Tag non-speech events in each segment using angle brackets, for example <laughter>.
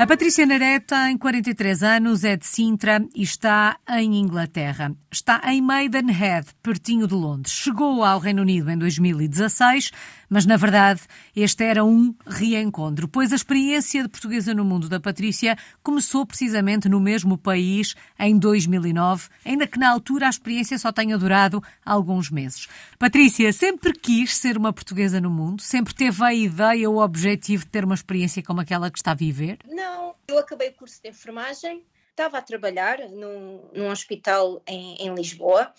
A Patrícia Naré tem 43 anos, é de Sintra e está em Inglaterra. Está em Maidenhead, pertinho de Londres. Chegou ao Reino Unido em 2016, mas na verdade este era um reencontro, pois a experiência de portuguesa no mundo da Patrícia começou precisamente no mesmo país em 2009, ainda que na altura a experiência só tenha durado alguns meses. Patrícia sempre quis ser uma portuguesa no mundo? Sempre teve a ideia ou o objetivo de ter uma experiência como aquela que está a viver? Não eu acabei o curso de enfermagem, estava a trabalhar num, num hospital em, em Lisboa,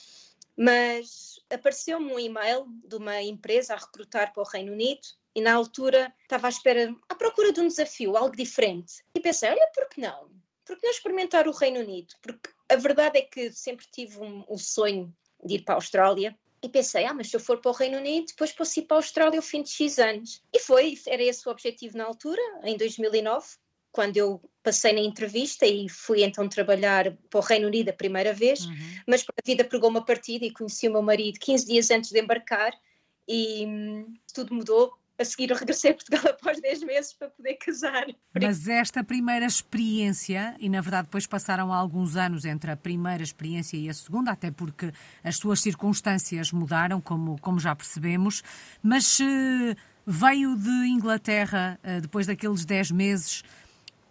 mas apareceu-me um e-mail de uma empresa a recrutar para o Reino Unido e na altura estava à espera, à procura de um desafio, algo diferente. E pensei, olha, por que não? Por que não experimentar o Reino Unido? Porque a verdade é que sempre tive um, um sonho de ir para a Austrália e pensei, ah, mas se eu for para o Reino Unido, depois posso ir para a Austrália ao fim de X anos. E foi, era esse o objetivo na altura, em 2009 quando eu passei na entrevista e fui então trabalhar para o Reino Unido a primeira vez, uhum. mas a vida pregou uma partida e conheci o meu marido 15 dias antes de embarcar e hum, tudo mudou. A seguir eu regressei a Portugal <laughs> após 10 meses para poder casar. Mas esta primeira experiência, e na verdade depois passaram alguns anos entre a primeira experiência e a segunda, até porque as suas circunstâncias mudaram, como, como já percebemos, mas uh, veio de Inglaterra, uh, depois daqueles 10 meses,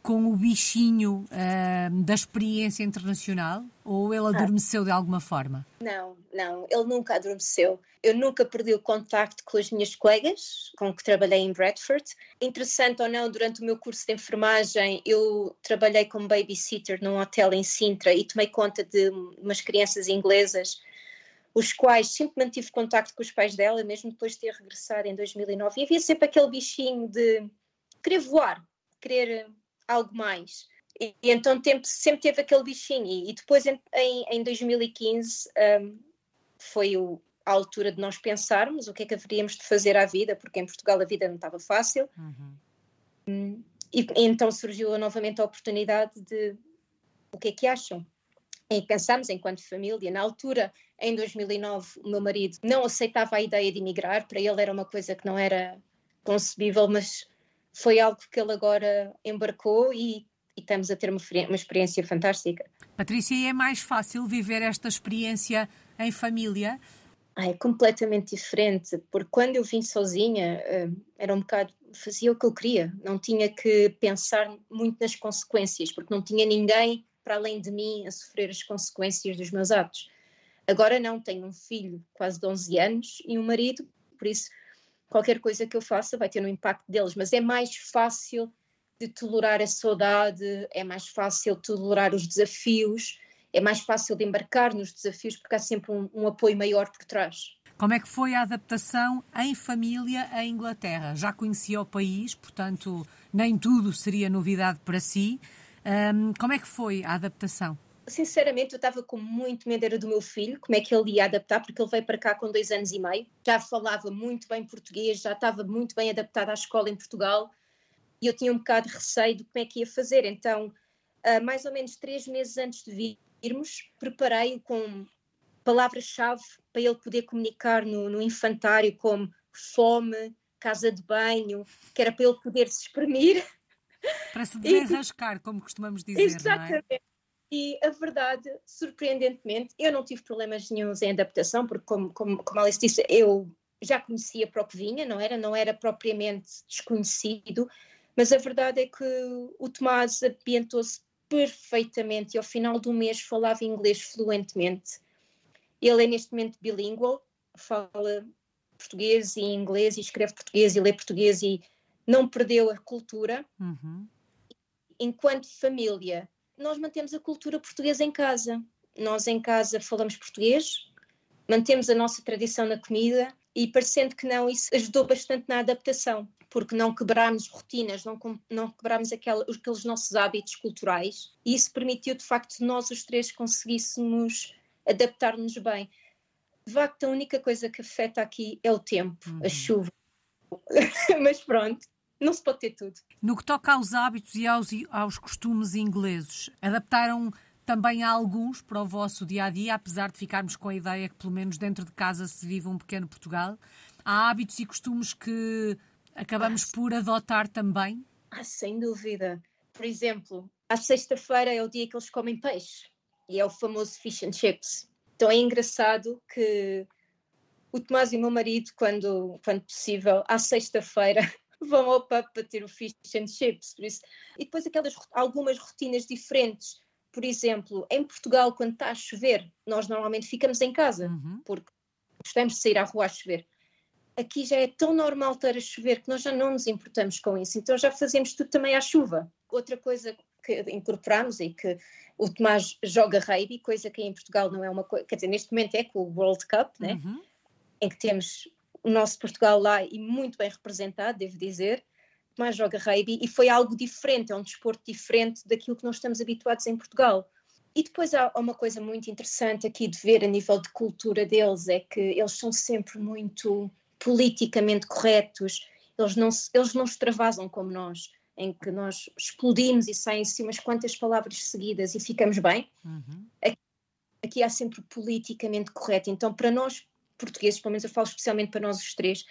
com o bichinho uh, da experiência internacional ou ele ah. adormeceu ah. de alguma forma? Não, não, ele nunca adormeceu. Eu nunca perdi o contacto com as minhas colegas com que trabalhei em Bradford. Interessante ou não, durante o meu curso de enfermagem, eu trabalhei como babysitter num hotel em Sintra e tomei conta de umas crianças inglesas os quais sempre mantive contacto com os pais dela, mesmo depois de ter regressado em 2009. E havia sempre aquele bichinho de querer voar, querer algo mais. E, e então tempo, sempre teve aquele bichinho. E, e depois, em, em 2015, um, foi o, a altura de nós pensarmos o que é que haveríamos de fazer à vida, porque em Portugal a vida não estava fácil. Uhum. Um, e, e então surgiu novamente a oportunidade de o que é que acham? E pensámos enquanto família. Na altura, em 2009, o meu marido não aceitava a ideia de emigrar, para ele era uma coisa que não era concebível, mas foi algo que ele agora embarcou e, e estamos a ter uma, uma experiência fantástica. Patrícia, e é mais fácil viver esta experiência em família? Ah, é completamente diferente, porque quando eu vim sozinha, uh, era um bocado, fazia o que eu queria, não tinha que pensar muito nas consequências, porque não tinha ninguém para além de mim a sofrer as consequências dos meus atos. Agora não, tenho um filho quase de 11 anos e um marido, por isso qualquer coisa que eu faça vai ter um impacto deles, mas é mais fácil de tolerar a saudade, é mais fácil tolerar os desafios, é mais fácil de embarcar nos desafios porque há sempre um, um apoio maior por trás. Como é que foi a adaptação em família à Inglaterra? Já conhecia o país, portanto, nem tudo seria novidade para si. Um, como é que foi a adaptação? Sinceramente, eu estava com muito medo era do meu filho, como é que ele ia adaptar, porque ele veio para cá com dois anos e meio, já falava muito bem português, já estava muito bem adaptado à escola em Portugal, e eu tinha um bocado de receio de como é que ia fazer. Então, uh, mais ou menos três meses antes de virmos, preparei-o com palavras-chave para ele poder comunicar no, no infantário, como fome, casa de banho, que era para ele poder se exprimir. Para se <laughs> desenrascar, e, como costumamos dizer. Exatamente. Não é? E a verdade, surpreendentemente, eu não tive problemas nenhums em adaptação, porque, como, como, como Alice disse, eu já conhecia para o que vinha, não era? Não era propriamente desconhecido, mas a verdade é que o Tomás ambientou-se perfeitamente e ao final do mês falava inglês fluentemente. Ele é neste momento bilingual, fala português e inglês e escreve português e lê português e não perdeu a cultura. Uhum. Enquanto família, nós mantemos a cultura portuguesa em casa. Nós em casa falamos português, mantemos a nossa tradição na comida e parecendo que não, isso ajudou bastante na adaptação, porque não quebrámos rotinas, não, não quebrámos aquela, aqueles nossos hábitos culturais e isso permitiu de facto nós os três conseguíssemos adaptar-nos bem. De facto, a única coisa que afeta aqui é o tempo, uhum. a chuva. <laughs> Mas pronto, não se pode ter tudo. No que toca aos hábitos e aos, aos costumes ingleses, adaptaram também alguns para o vosso dia a dia, apesar de ficarmos com a ideia que, pelo menos dentro de casa, se vive um pequeno Portugal? Há hábitos e costumes que acabamos ah, por adotar também? Ah, sem dúvida. por exemplo, à sexta-feira é o dia que eles comem peixe e é o famoso fish and chips. Então é engraçado que o Tomás e o meu marido, quando, quando possível, à sexta-feira, vão ao pub para ter o fish and chips. Por isso. E depois aquelas algumas rotinas diferentes. Por exemplo, em Portugal, quando está a chover, nós normalmente ficamos em casa, uhum. porque gostamos de sair à rua a chover. Aqui já é tão normal estar a chover que nós já não nos importamos com isso, então já fazemos tudo também à chuva. Outra coisa que incorporamos e que o Tomás joga rugby, coisa que em Portugal não é uma coisa, quer dizer, neste momento é com o World Cup, né? Uhum. em que temos o nosso Portugal lá e muito bem representado, devo dizer. Tomás joga rugby e foi algo diferente, é um desporto diferente daquilo que nós estamos habituados em Portugal. E depois há uma coisa muito interessante aqui de ver a nível de cultura deles, é que eles são sempre muito politicamente corretos, eles não, eles não extravasam como nós em que nós explodimos e saem assim umas quantas palavras seguidas e ficamos bem. Uhum. Aqui, aqui, há sempre politicamente correto. Então, para nós portugueses, pelo menos eu falo especialmente para nós os três,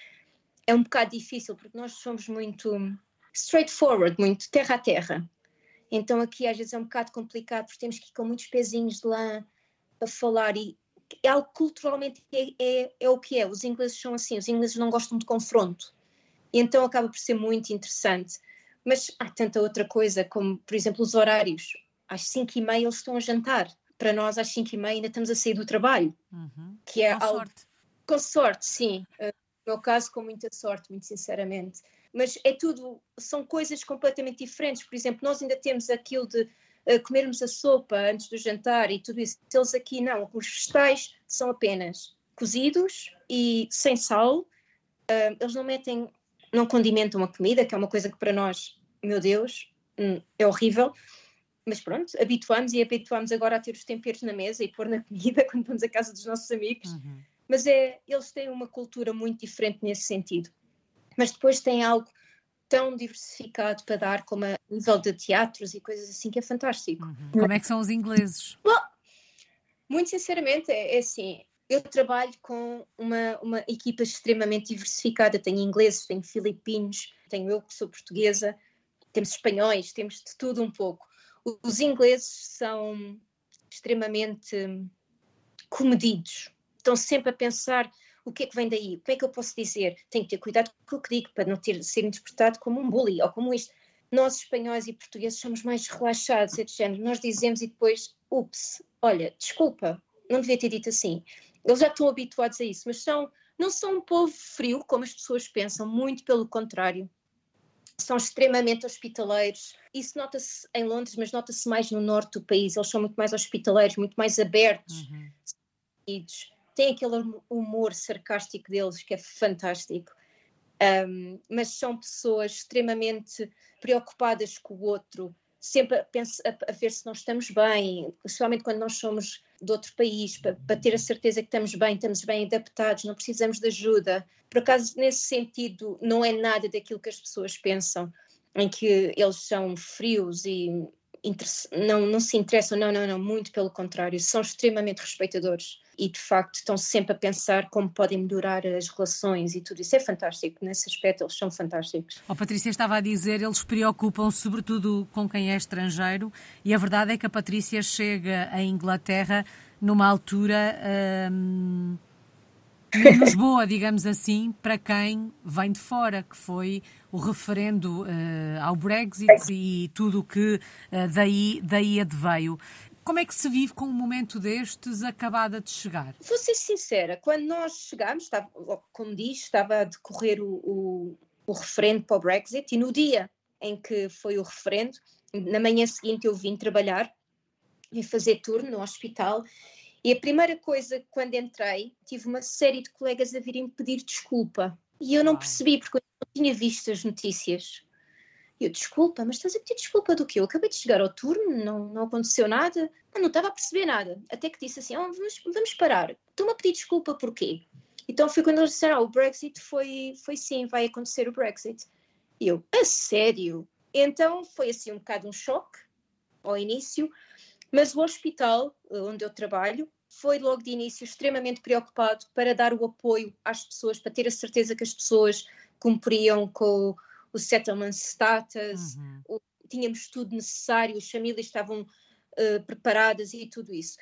é um bocado difícil porque nós somos muito straightforward, muito terra a terra. Então, aqui às vezes é um bocado complicado porque temos que ir com muitos pezinhos de lá a falar e é algo culturalmente é, é, é o que é. Os ingleses são assim, os ingleses não gostam de confronto. E então acaba por ser muito interessante. Mas há tanta outra coisa, como, por exemplo, os horários. Às 5 e meia eles estão a jantar. Para nós, às 5 e meia ainda estamos a sair do trabalho. Uhum. Que é com algo... sorte. Com sorte, sim. Uh, no meu caso, com muita sorte, muito sinceramente. Mas é tudo, são coisas completamente diferentes. Por exemplo, nós ainda temos aquilo de uh, comermos a sopa antes do jantar e tudo isso. Eles aqui não, os vegetais são apenas cozidos e sem sal. Uh, eles não metem não condimentam a comida, que é uma coisa que para nós, meu Deus, hum, é horrível. Mas pronto, habituamos e habituamos agora a ter os temperos na mesa e pôr na comida <laughs> quando vamos à casa dos nossos amigos. Uhum. Mas é, eles têm uma cultura muito diferente nesse sentido. Mas depois têm algo tão diversificado para dar como a nível de teatros e coisas assim que é fantástico. Uhum. Como é que são os ingleses? Bom, muito sinceramente, é, é assim, eu trabalho com uma, uma equipa extremamente diversificada. Tenho ingleses, tenho filipinos, tenho eu que sou portuguesa, temos espanhóis, temos de tudo um pouco. Os ingleses são extremamente comedidos, estão sempre a pensar o que é que vem daí, o que é que eu posso dizer, tenho que ter cuidado com o que digo para não ter, ser interpretado como um bully ou como isto. Nós, espanhóis e portugueses, somos mais relaxados, é de género. Nós dizemos e depois, ups, olha, desculpa, não devia ter dito assim. Eles já estão habituados a isso, mas são, não são um povo frio, como as pessoas pensam, muito pelo contrário. São extremamente hospitaleiros. Isso nota-se em Londres, mas nota-se mais no norte do país. Eles são muito mais hospitaleiros, muito mais abertos. Uhum. Tem aquele humor sarcástico deles que é fantástico. Um, mas são pessoas extremamente preocupadas com o outro, sempre a, a, a, ver se nós estamos bem, principalmente quando nós somos de outro país, para, para, ter a certeza que estamos bem, estamos bem adaptados, não precisamos de ajuda. Por acaso, nesse sentido, não é nada daquilo que as pessoas pensam, em que eles são frios e não, não se interessam, não, não, não, muito pelo contrário, são extremamente respeitadores e de facto estão sempre a pensar como podem melhorar as relações e tudo isso. É fantástico, nesse aspecto eles são fantásticos. A Patrícia estava a dizer, eles preocupam sobretudo com quem é estrangeiro e a verdade é que a Patrícia chega à Inglaterra numa altura. Hum menos boa, digamos assim, para quem vem de fora, que foi o referendo uh, ao Brexit e tudo o que uh, daí, daí adveio. Como é que se vive com um momento destes acabada de chegar? Vou ser sincera, quando nós chegámos, estava, como diz, estava a decorrer o, o, o referendo para o Brexit e no dia em que foi o referendo, na manhã seguinte eu vim trabalhar e fazer turno no hospital e a primeira coisa, quando entrei, tive uma série de colegas a virem pedir desculpa. E eu não percebi, porque eu não tinha visto as notícias. E eu, desculpa, mas estás a pedir desculpa do quê? Eu acabei de chegar ao turno, não, não aconteceu nada. Eu não estava a perceber nada. Até que disse assim, oh, vamos, vamos parar. Estou-me a pedir desculpa porquê? Então foi quando eles disseram, ah, o Brexit foi, foi sim, vai acontecer o Brexit. E eu, a sério? Então foi assim um bocado um choque ao início, mas o hospital eh, onde eu trabalho foi logo de início extremamente preocupado para dar o apoio às pessoas, para ter a certeza que as pessoas cumpriam com o settlement status, uhum. tínhamos tudo necessário, as famílias estavam uh, preparadas e tudo isso.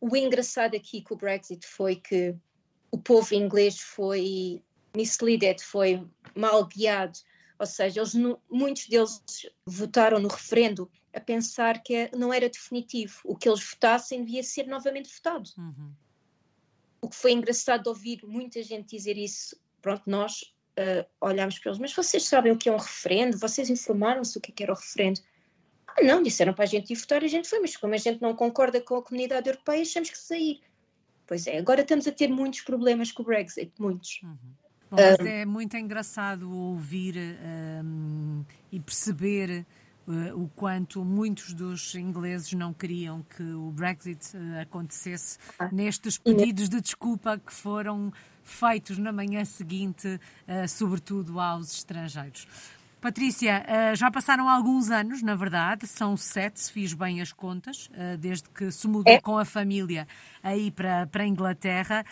O engraçado aqui com o Brexit foi que o povo inglês foi misled, foi mal guiado, ou seja, eles, muitos deles votaram no referendo a pensar que não era definitivo. O que eles votassem devia ser novamente votado. Uhum. O que foi engraçado de ouvir muita gente dizer isso. Pronto, nós uh, olhámos para eles, mas vocês sabem o que é um referendo? Vocês informaram-se o que, é que era o referendo? Ah, não, disseram para a gente ir votar, a gente foi, mas como a gente não concorda com a comunidade europeia, achamos que sair. Pois é, agora estamos a ter muitos problemas com o Brexit, muitos. Uhum. Bom, mas é muito engraçado ouvir um, e perceber uh, o quanto muitos dos ingleses não queriam que o Brexit uh, acontecesse ah. nestes pedidos de desculpa que foram feitos na manhã seguinte, uh, sobretudo aos estrangeiros. Patrícia, já passaram alguns anos, na verdade, são sete, se fiz bem as contas, desde que se mudou é. com a família aí para, para a Inglaterra.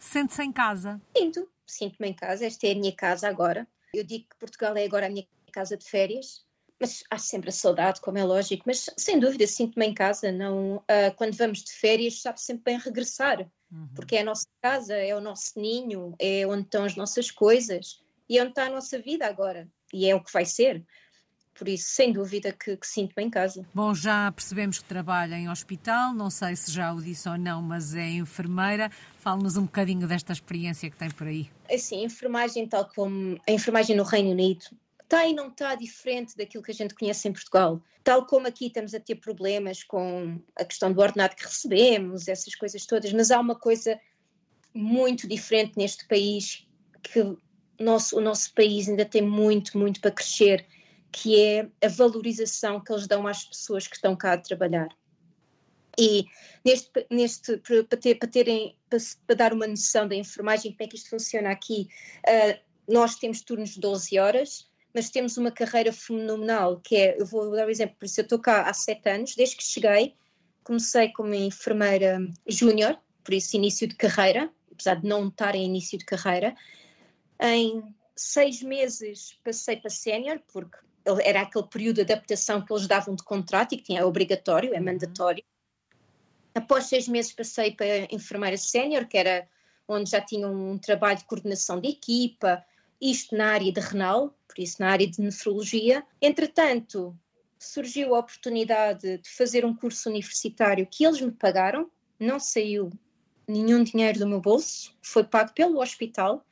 Sente-se em casa? Sinto, sinto-me em casa, esta é a minha casa agora. Eu digo que Portugal é agora a minha casa de férias, mas há sempre a saudade, como é lógico, mas sem dúvida sinto-me em casa. Não, uh, quando vamos de férias, sabe sempre bem regressar, uhum. porque é a nossa casa, é o nosso ninho, é onde estão as nossas coisas e é onde está a nossa vida agora, e é o que vai ser. Por isso, sem dúvida que, que sinto-me em casa. Bom, já percebemos que trabalha em hospital, não sei se já o disse ou não, mas é enfermeira. Fale-nos um bocadinho desta experiência que tem por aí. Assim, enfermagem, tal como a enfermagem no Reino Unido, está e não está diferente daquilo que a gente conhece em Portugal. Tal como aqui estamos a ter problemas com a questão do ordenado que recebemos, essas coisas todas, mas há uma coisa muito diferente neste país que nosso, o nosso país ainda tem muito, muito para crescer que é a valorização que eles dão às pessoas que estão cá a trabalhar. E neste, neste para, ter, para, terem, para, para dar uma noção da enfermagem, como é que isto funciona aqui, uh, nós temos turnos de 12 horas, mas temos uma carreira fenomenal, que é, eu vou dar um exemplo, por isso eu estou cá há sete anos, desde que cheguei, comecei como enfermeira júnior, por isso início de carreira, apesar de não estar em início de carreira, em seis meses passei para sénior, porque era aquele período de adaptação que eles davam de contrato e que tinha, é obrigatório, é uhum. mandatório. Após seis meses passei para enfermeira sénior, que era onde já tinha um trabalho de coordenação de equipa, isto na área de renal, por isso na área de nefrologia. Entretanto, surgiu a oportunidade de fazer um curso universitário que eles me pagaram, não saiu nenhum dinheiro do meu bolso, foi pago pelo hospital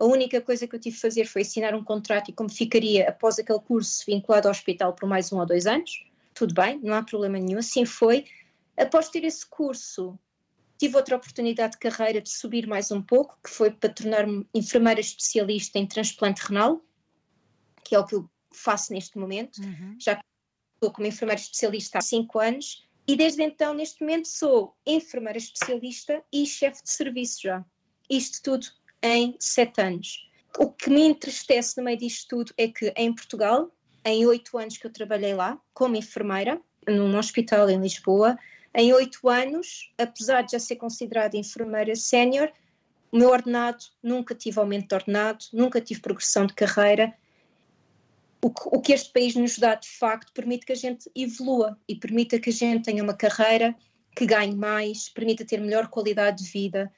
a única coisa que eu tive de fazer foi assinar um contrato e como ficaria após aquele curso vinculado ao hospital por mais um ou dois anos. Tudo bem, não há problema nenhum. Assim foi. Após ter esse curso, tive outra oportunidade de carreira de subir mais um pouco, que foi para tornar-me enfermeira especialista em transplante renal, que é o que eu faço neste momento. Uhum. Já estou como enfermeira especialista há cinco anos e desde então, neste momento, sou enfermeira especialista e chefe de serviço já. Isto tudo em sete anos. O que me entristece no meio disto tudo é que em Portugal, em oito anos que eu trabalhei lá, como enfermeira, num hospital em Lisboa, em oito anos, apesar de já ser considerada enfermeira sénior, o meu ordenado, nunca tive aumento de ordenado, nunca tive progressão de carreira. O que, o que este país nos dá, de facto, permite que a gente evolua e permita que a gente tenha uma carreira que ganhe mais, permita ter melhor qualidade de vida,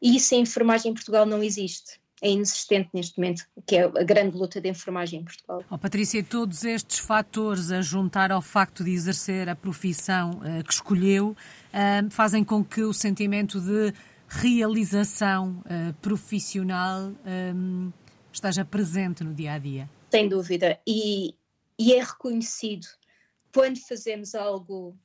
e isso em enfermagem em Portugal não existe. É inexistente neste momento, que é a grande luta de enfermagem em Portugal. Oh, Patrícia, todos estes fatores a juntar ao facto de exercer a profissão uh, que escolheu uh, fazem com que o sentimento de realização uh, profissional um, esteja presente no dia a dia. Sem dúvida, e, e é reconhecido quando fazemos algo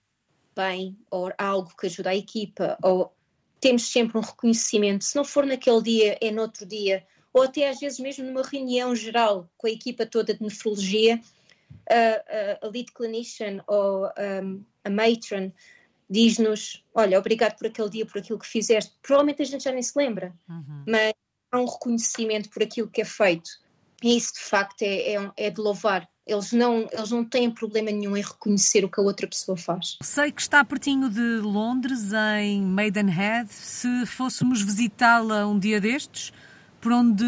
bem ou algo que ajuda a equipa ou temos sempre um reconhecimento. Se não for naquele dia, é no outro dia, ou até às vezes mesmo numa reunião geral com a equipa toda de nefrologia, a, a, a lead clinician ou um, a matron diz-nos: Olha, obrigado por aquele dia, por aquilo que fizeste. Provavelmente a gente já nem se lembra, uhum. mas há um reconhecimento por aquilo que é feito. E isso, de facto, é, é, é de louvar. Eles não, eles não têm problema nenhum em reconhecer o que a outra pessoa faz. Sei que está pertinho de Londres, em Maidenhead. Se fôssemos visitá-la um dia destes, por onde,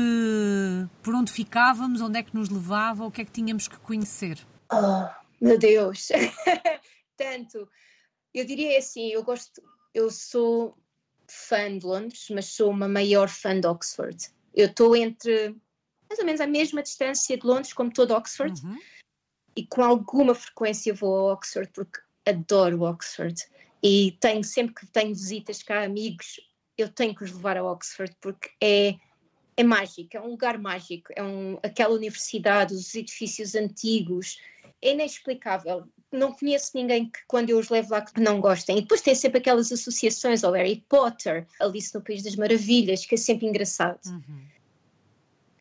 por onde ficávamos, onde é que nos levava, o que é que tínhamos que conhecer? Oh, Meu Deus! <laughs> Tanto. Eu diria assim, eu gosto, eu sou fã de Londres, mas sou uma maior fã de Oxford. Eu estou entre mais ou menos a mesma distância de Londres como todo Oxford uhum. e com alguma frequência vou a Oxford porque adoro Oxford e tenho sempre que tenho visitas cá, amigos, eu tenho que os levar a Oxford porque é é mágico, é um lugar mágico, é um, aquela universidade, os edifícios antigos, é inexplicável não conheço ninguém que quando eu os levo lá que não gostem. E depois tem sempre aquelas associações ao Harry Potter, Alice no País das Maravilhas, que é sempre engraçado. Uhum.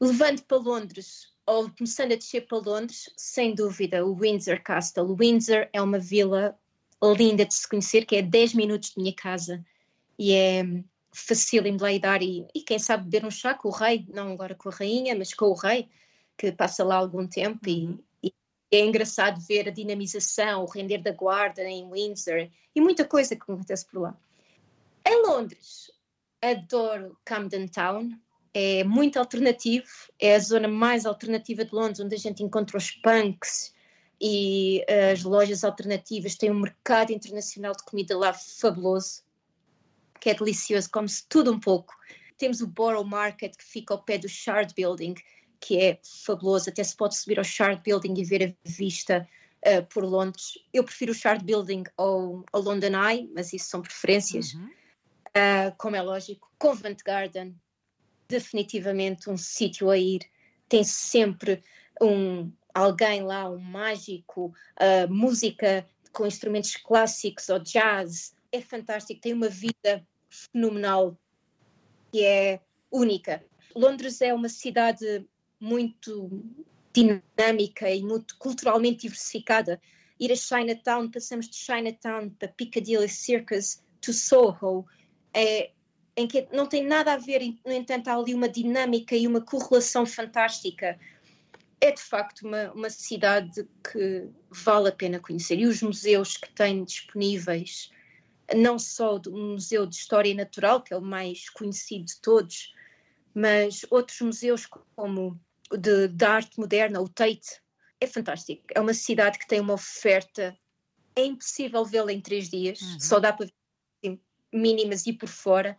Levando para Londres, ou começando a descer para Londres, sem dúvida, o Windsor Castle. Windsor é uma vila linda de se conhecer, que é 10 minutos de minha casa. E é fácil de lá dar e, e quem sabe beber um chá com o rei, não agora com a rainha, mas com o rei, que passa lá algum tempo uhum. e é engraçado ver a dinamização, o render da guarda em Windsor e muita coisa que acontece por lá. Em Londres, adoro Camden Town, é muito alternativo, é a zona mais alternativa de Londres, onde a gente encontra os punks e as lojas alternativas. Tem um mercado internacional de comida lá fabuloso, que é delicioso, come-se tudo um pouco. Temos o Borough Market, que fica ao pé do Shard Building, que é fabuloso, até se pode subir ao Shard Building e ver a vista uh, por Londres. Eu prefiro o Shard Building ao, ao London Eye, mas isso são preferências. Uhum. Uh, como é lógico, Covent Garden, definitivamente um sítio a ir. Tem sempre um alguém lá, um mágico, uh, música com instrumentos clássicos ou jazz. É fantástico, tem uma vida fenomenal que é única. Londres é uma cidade muito dinâmica e muito culturalmente diversificada. Ir a Chinatown, passamos de Chinatown para Piccadilly Circus to Soho, é, em que não tem nada a ver, no entanto, há ali uma dinâmica e uma correlação fantástica. É de facto uma, uma cidade que vale a pena conhecer. E os museus que tem disponíveis, não só o Museu de História Natural, que é o mais conhecido de todos, mas outros museus como de, de arte moderna, o Tate, é fantástico. É uma cidade que tem uma oferta, é impossível vê-la em três dias, uhum. só dá para ver assim, mínimas e por fora,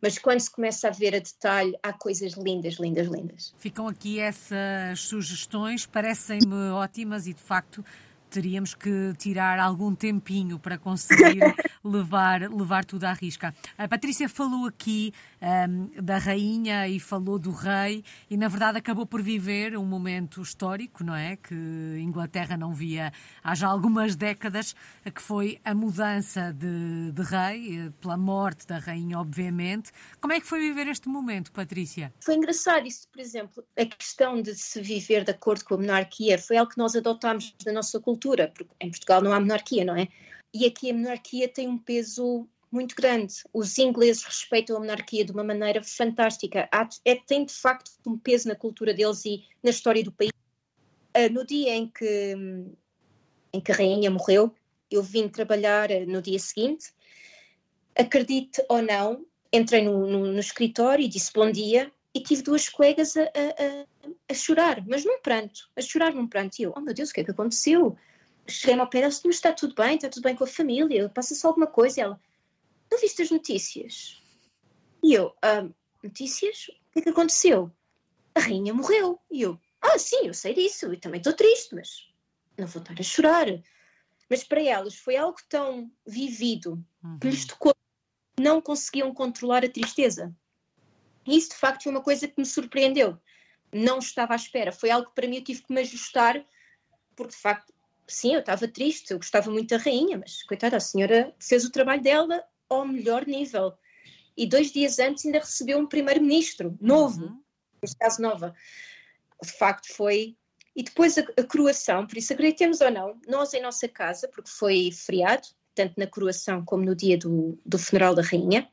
mas quando se começa a ver a detalhe, há coisas lindas, lindas, lindas. Ficam aqui essas sugestões, parecem-me ótimas e de facto teríamos que tirar algum tempinho para conseguir <laughs> levar, levar tudo à risca. A Patrícia falou aqui um, da rainha e falou do rei e, na verdade, acabou por viver um momento histórico, não é? Que Inglaterra não via há já algumas décadas, que foi a mudança de, de rei, eh, pela morte da rainha, obviamente. Como é que foi viver este momento, Patrícia? Foi engraçado isso, por exemplo, a questão de se viver de acordo com a monarquia foi algo que nós adotámos na nossa cultura cultura, porque em Portugal não há monarquia, não é? E aqui a monarquia tem um peso muito grande. Os ingleses respeitam a monarquia de uma maneira fantástica. Há, é, tem de facto um peso na cultura deles e na história do país. Uh, no dia em que, em que a rainha morreu, eu vim trabalhar uh, no dia seguinte. Acredite ou não, entrei no, no, no escritório e disse bom dia e tive duas colegas a, a, a, chorar, mas num pranto, a chorar num pranto. E eu, oh meu Deus, o que é que aconteceu? cheguei-me ao pé dela, mas está tudo bem, está tudo bem com a família, passa-se alguma coisa. E ela, não viste as notícias? E eu, ah, notícias? O que é que aconteceu? A rainha morreu. E eu, ah, sim, eu sei disso, e também estou triste, mas não vou estar a chorar. Mas para elas foi algo tão vivido uhum. que lhes tocou, não conseguiam controlar a tristeza. Isso de facto foi uma coisa que me surpreendeu. Não estava à espera. Foi algo que para mim eu tive que me ajustar, porque de facto sim, eu estava triste, eu gostava muito da rainha, mas coitada, a senhora fez o trabalho dela ao melhor nível. E dois dias antes ainda recebeu um primeiro-ministro novo, uhum. neste caso nova. De facto foi. E depois a, a coroação, por isso acreditemos ou não, nós em nossa casa, porque foi feriado, tanto na coroação como no dia do, do funeral da rainha,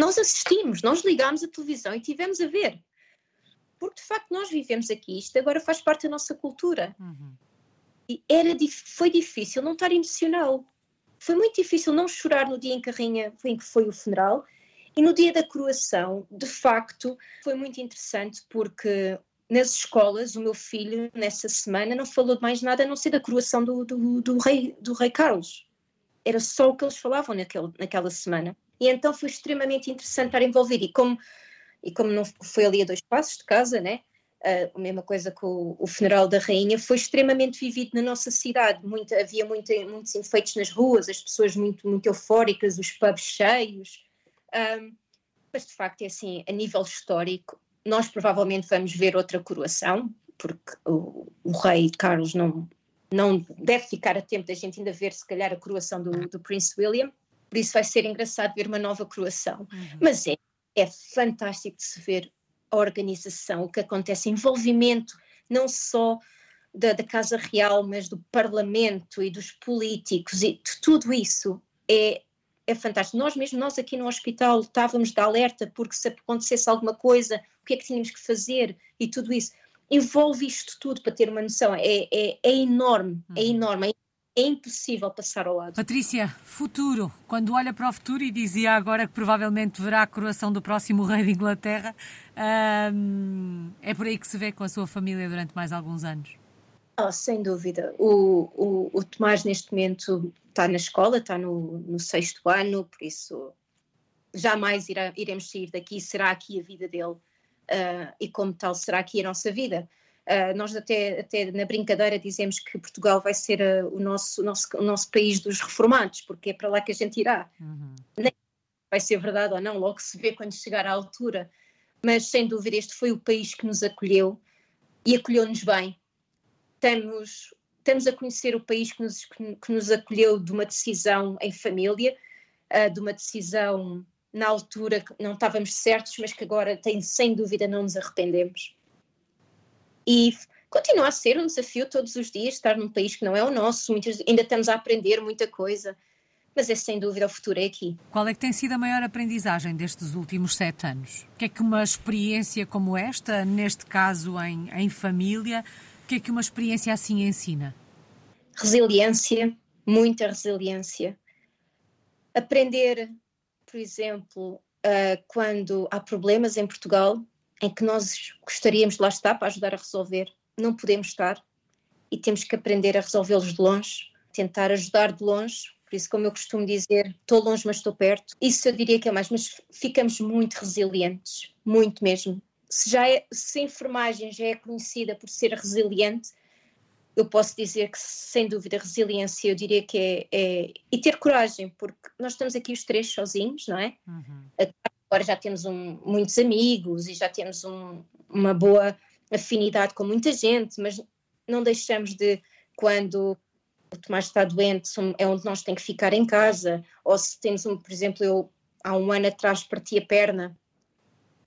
nós assistimos, nós ligámos a televisão e tivemos a ver. Porque de facto nós vivemos aqui, isto agora faz parte da nossa cultura. Uhum era, foi difícil não estar emocional. Foi muito difícil não chorar no dia em que rainha em que foi o funeral. E no dia da coroação, de facto, foi muito interessante porque nas escolas, o meu filho, nessa semana, não falou de mais nada a não ser da coroação do, do, do, rei, do rei Carlos. Era só o que eles falavam naquele, naquela semana. E então foi extremamente interessante estar envolvido. E como, e como não foi ali a dois passos de casa, né? Uh, a mesma coisa com o, funeral da rainha, foi extremamente vivido na nossa cidade. Muito, havia muito, muitos enfeites nas ruas, as pessoas muito, muito eufóricas, os pubs cheios. Um, mas de facto é assim, a nível histórico, nós provavelmente vamos ver outra coroação, porque o, o rei Carlos não, não deve ficar a tempo da gente ainda ver, se calhar, a coroação do, do Prince William. Por isso vai ser engraçado ver uma nova coroação. Uhum. Mas é, é fantástico de se ver a organização, o que acontece, envolvimento não só da, da, Casa Real, mas do Parlamento e dos políticos e de tudo isso é, é fantástico. Nós mesmo, nós aqui no hospital estávamos de alerta porque se acontecesse alguma coisa, o que é que tínhamos que fazer e tudo isso. Envolve isto tudo para ter uma noção, é, é, é enorme, é uhum. enorme, é impossível passar ao lado. Patrícia, futuro. Quando olha para o futuro e dizia agora que provavelmente verá a coroação do próximo rei de Inglaterra, hum, é por aí que se vê com a sua família durante mais alguns anos? Oh, sem dúvida. O, o, o Tomás, neste momento, está na escola, está no, no sexto ano, por isso jamais irá, iremos sair daqui, será aqui a vida dele uh, e, como tal, será aqui a nossa vida. Uh, nós até, até na brincadeira dizemos que Portugal vai ser uh, o, nosso, nosso, o nosso país dos reformados, porque é para lá que a gente irá. Uhum. Nem vai ser verdade ou não, logo se vê quando chegar à altura. Mas, sem dúvida, este foi o país que nos acolheu e acolheu-nos bem estamos, estamos a conhecer o país que nos, que nos acolheu de uma decisão em família, uh, de uma decisão na altura que não estávamos certos, mas que agora tem sem dúvida não nos arrependemos. E continua a ser um desafio todos os dias estar num país que não é o nosso, muitas, ainda estamos a aprender muita coisa, mas é sem dúvida o futuro é aqui. Qual é que tem sido a maior aprendizagem destes últimos sete anos? O que é que uma experiência como esta, neste caso em, em família, que é que uma experiência assim ensina? Resiliência, muita resiliência. Aprender, por exemplo, uh, quando há problemas em Portugal em que nós gostaríamos de lá estar para ajudar a resolver, não podemos estar e temos que aprender a resolvê-los de longe, tentar ajudar de longe. Por isso, como eu costumo dizer, estou longe, mas estou perto. Isso eu diria que é mais, mas ficamos muito resilientes, muito mesmo se, já é, se a enfermagem já é conhecida por ser resiliente, eu posso dizer que, sem dúvida, resiliência, eu diria que é, é, E ter coragem, porque nós estamos aqui os três sozinhos, não é? Uhum. Agora já temos um, muitos amigos e já temos um, uma boa afinidade com muita gente, mas não deixamos de, quando o Tomás está doente, é onde nós temos que ficar em casa, ou se temos um, por exemplo, eu há um ano atrás parti a perna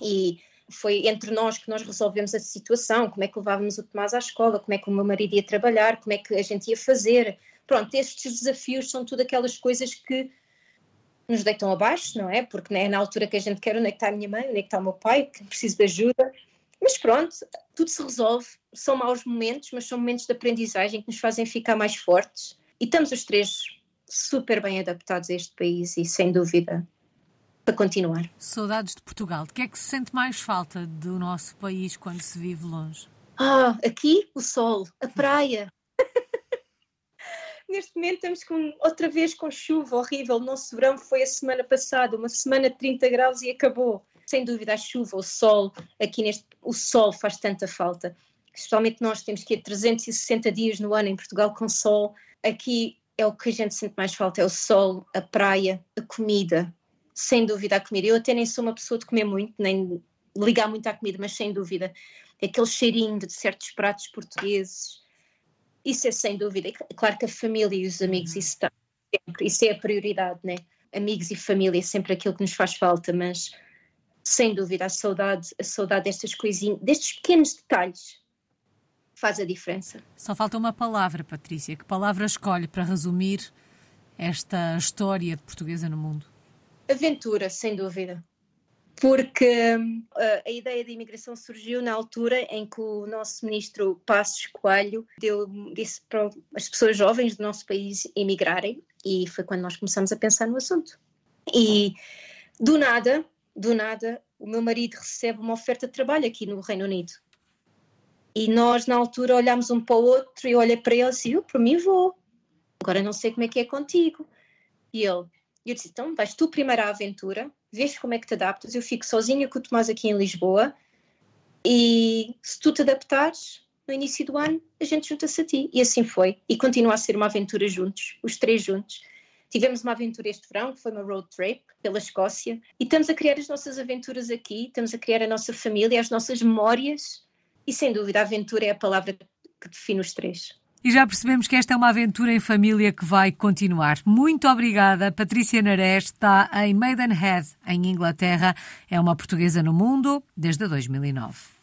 e foi entre nós que nós resolvemos a situação, como é que levávamos o Tomás à escola, como é que o meu marido ia trabalhar, como é que a gente ia fazer. Pronto, estes desafios são tudo aquelas coisas que nos deitam abaixo, não é? Porque não é na altura que a gente quer onde é que está a minha mãe, onde é que está o meu pai, que preciso de ajuda. Mas pronto, tudo se resolve. São maus momentos, mas são momentos de aprendizagem que nos fazem ficar mais fortes. E estamos os três super bem adaptados a este país e, sem dúvida, para continuar. Saudades de Portugal. De que é que se sente mais falta do nosso país quando se vive longe? Ah, aqui o sol, a praia. Neste momento estamos com, outra vez com chuva horrível. O nosso verão foi a semana passada, uma semana de 30 graus e acabou. Sem dúvida, a chuva, o sol, aqui neste, o sol faz tanta falta. Especialmente nós temos que ir 360 dias no ano em Portugal com sol. Aqui é o que a gente sente mais falta, é o sol, a praia, a comida sem dúvida a comida. Eu até nem sou uma pessoa de comer muito, nem ligar muito à comida, mas sem dúvida aquele cheirinho de certos pratos portugueses, isso é sem dúvida. Claro que a família e os amigos, uhum. isso está sempre, isso é a prioridade, né? Amigos e família é sempre aquilo que nos faz falta, mas sem dúvida a saudade, a saudade destas coisinhas, destes pequenos detalhes faz a diferença. Só falta uma palavra, Patrícia. Que palavra escolhe para resumir esta história de portuguesa no mundo? Aventura, sem dúvida. Porque uh, a ideia de imigração surgiu na altura em que o nosso ministro Passos Coelho deu, disse para as pessoas jovens do nosso país emigrarem, e foi quando nós começamos a pensar no assunto. E do nada, do nada, o meu marido recebe uma oferta de trabalho aqui no Reino Unido. E nós, na altura, olhámos um para o outro e eu olhei para ele e disse: Eu, por mim, vou. Agora não sei como é que é contigo. E ele, eu disse: Então, vais tu primeiro à aventura, vês como é que te adaptas. Eu fico sozinha com o Tomás aqui em Lisboa e se tu te adaptares, no início do ano, a gente junta-se a ti. E assim foi. E continua a ser uma aventura juntos, os três juntos. Tivemos uma aventura este verão, que foi uma road trip pela Escócia, e estamos a criar as nossas aventuras aqui, estamos a criar a nossa família, as nossas memórias, e sem dúvida a aventura é a palavra que define os três. E já percebemos que esta é uma aventura em família que vai continuar. Muito obrigada. Patrícia Nares está em Maidenhead, em Inglaterra. É uma portuguesa no mundo desde 2009.